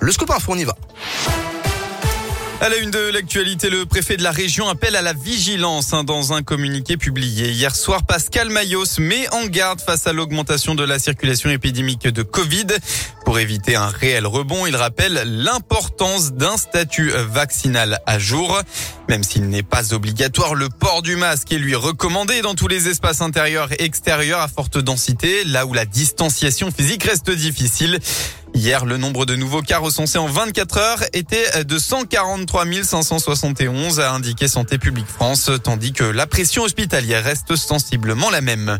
Le scoop info, on y va. À la une de l'actualité, le préfet de la région appelle à la vigilance hein, dans un communiqué publié hier soir. Pascal Mayos met en garde face à l'augmentation de la circulation épidémique de Covid. Pour éviter un réel rebond, il rappelle l'importance d'un statut vaccinal à jour. Même s'il n'est pas obligatoire, le port du masque est lui recommandé dans tous les espaces intérieurs et extérieurs à forte densité, là où la distanciation physique reste difficile. Hier, le nombre de nouveaux cas recensés en 24 heures était de 143 571, a indiqué Santé publique France, tandis que la pression hospitalière reste sensiblement la même.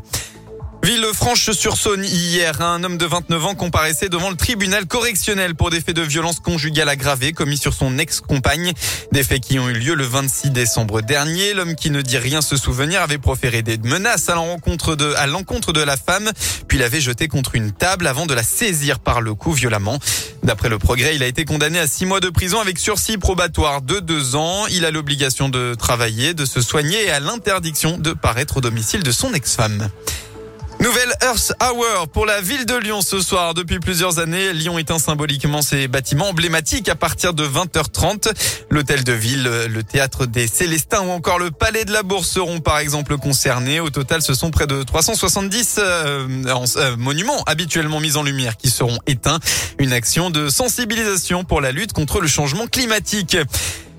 Villefranche-sur-Saône hier, un homme de 29 ans comparaissait devant le tribunal correctionnel pour des faits de violence conjugale aggravée commis sur son ex-compagne. Des faits qui ont eu lieu le 26 décembre dernier. L'homme qui ne dit rien se souvenir avait proféré des menaces à l'encontre de, à l'encontre de la femme, puis l'avait jeté contre une table avant de la saisir par le cou violemment. D'après le progrès, il a été condamné à six mois de prison avec sursis probatoire de deux ans. Il a l'obligation de travailler, de se soigner et à l'interdiction de paraître au domicile de son ex-femme. Nouvelle Earth Hour pour la ville de Lyon ce soir. Depuis plusieurs années, Lyon éteint symboliquement ses bâtiments emblématiques à partir de 20h30. L'hôtel de ville, le théâtre des Célestins ou encore le palais de la Bourse seront par exemple concernés. Au total, ce sont près de 370 euh, euh, monuments habituellement mis en lumière qui seront éteints. Une action de sensibilisation pour la lutte contre le changement climatique.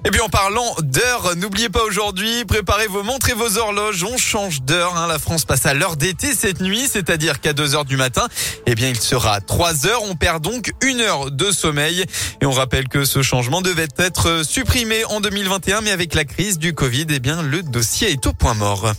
Et puis en parlant d'heure, n'oubliez pas aujourd'hui, préparez vos montres et vos horloges. On change d'heure. Hein. La France passe à l'heure d'été cette nuit, c'est-à-dire qu'à 2 heures du matin, eh bien il sera 3 heures. On perd donc une heure de sommeil. Et on rappelle que ce changement devait être supprimé en 2021, mais avec la crise du Covid, eh bien le dossier est au point mort.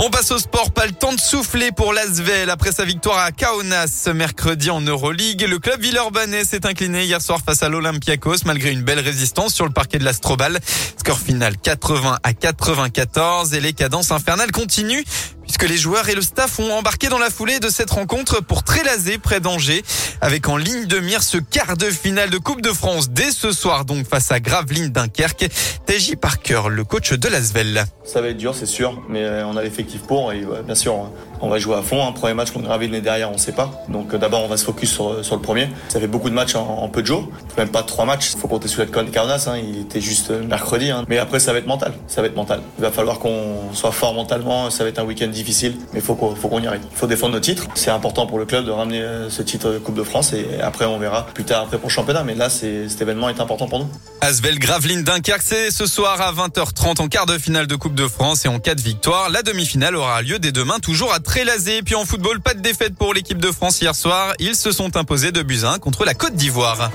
On passe au sport, pas le temps de souffler pour l'Asvel. Après sa victoire à Kaunas ce mercredi en Euroleague, le club villeurbanais s'est incliné hier soir face à l'Olympiakos malgré une belle résistance sur le parquet de l'Astrobal. Score final 80 à 94 et les cadences infernales continuent puisque les joueurs et le staff ont embarqué dans la foulée de cette rencontre pour Trélazé près d'Angers, avec en ligne de mire ce quart de finale de Coupe de France dès ce soir donc face à Gravelines Dunkerque. TJ Parker, le coach de l'Asvel. Ça va être dur, c'est sûr, mais euh, on a l'effectif pour et bien sûr, on va jouer à fond. Un premier match contre Gravelines est derrière, on ne sait pas. Donc euh, d'abord, on va se focus sur, euh, sur le premier. Ça fait beaucoup de matchs en, peu de jours, même pas trois matchs. Il faut compter sur la Carnas, hein. il était juste mercredi. Hein. Mais après, ça va être mental. Ça va être mental. Il va falloir qu'on soit fort mentalement. Ça va être un week-end difficile, mais il faut qu'on y arrive. Il faut défendre nos titres. C'est important pour le club de ramener euh, ce titre de Coupe de France et après on verra plus tard après pour le championnat. Mais là, cet événement est important pour nous. Asvel Gravelines Dunkerque, c'est ce soir à 20h30 en quart de finale de Coupe de France et en cas de victoire, la demi-finale aura lieu dès demain toujours à Trélazé. Puis en football, pas de défaite pour l'équipe de France hier soir. Ils se sont imposés de Buzyn contre la Côte d'Ivoire.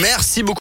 Merci beaucoup.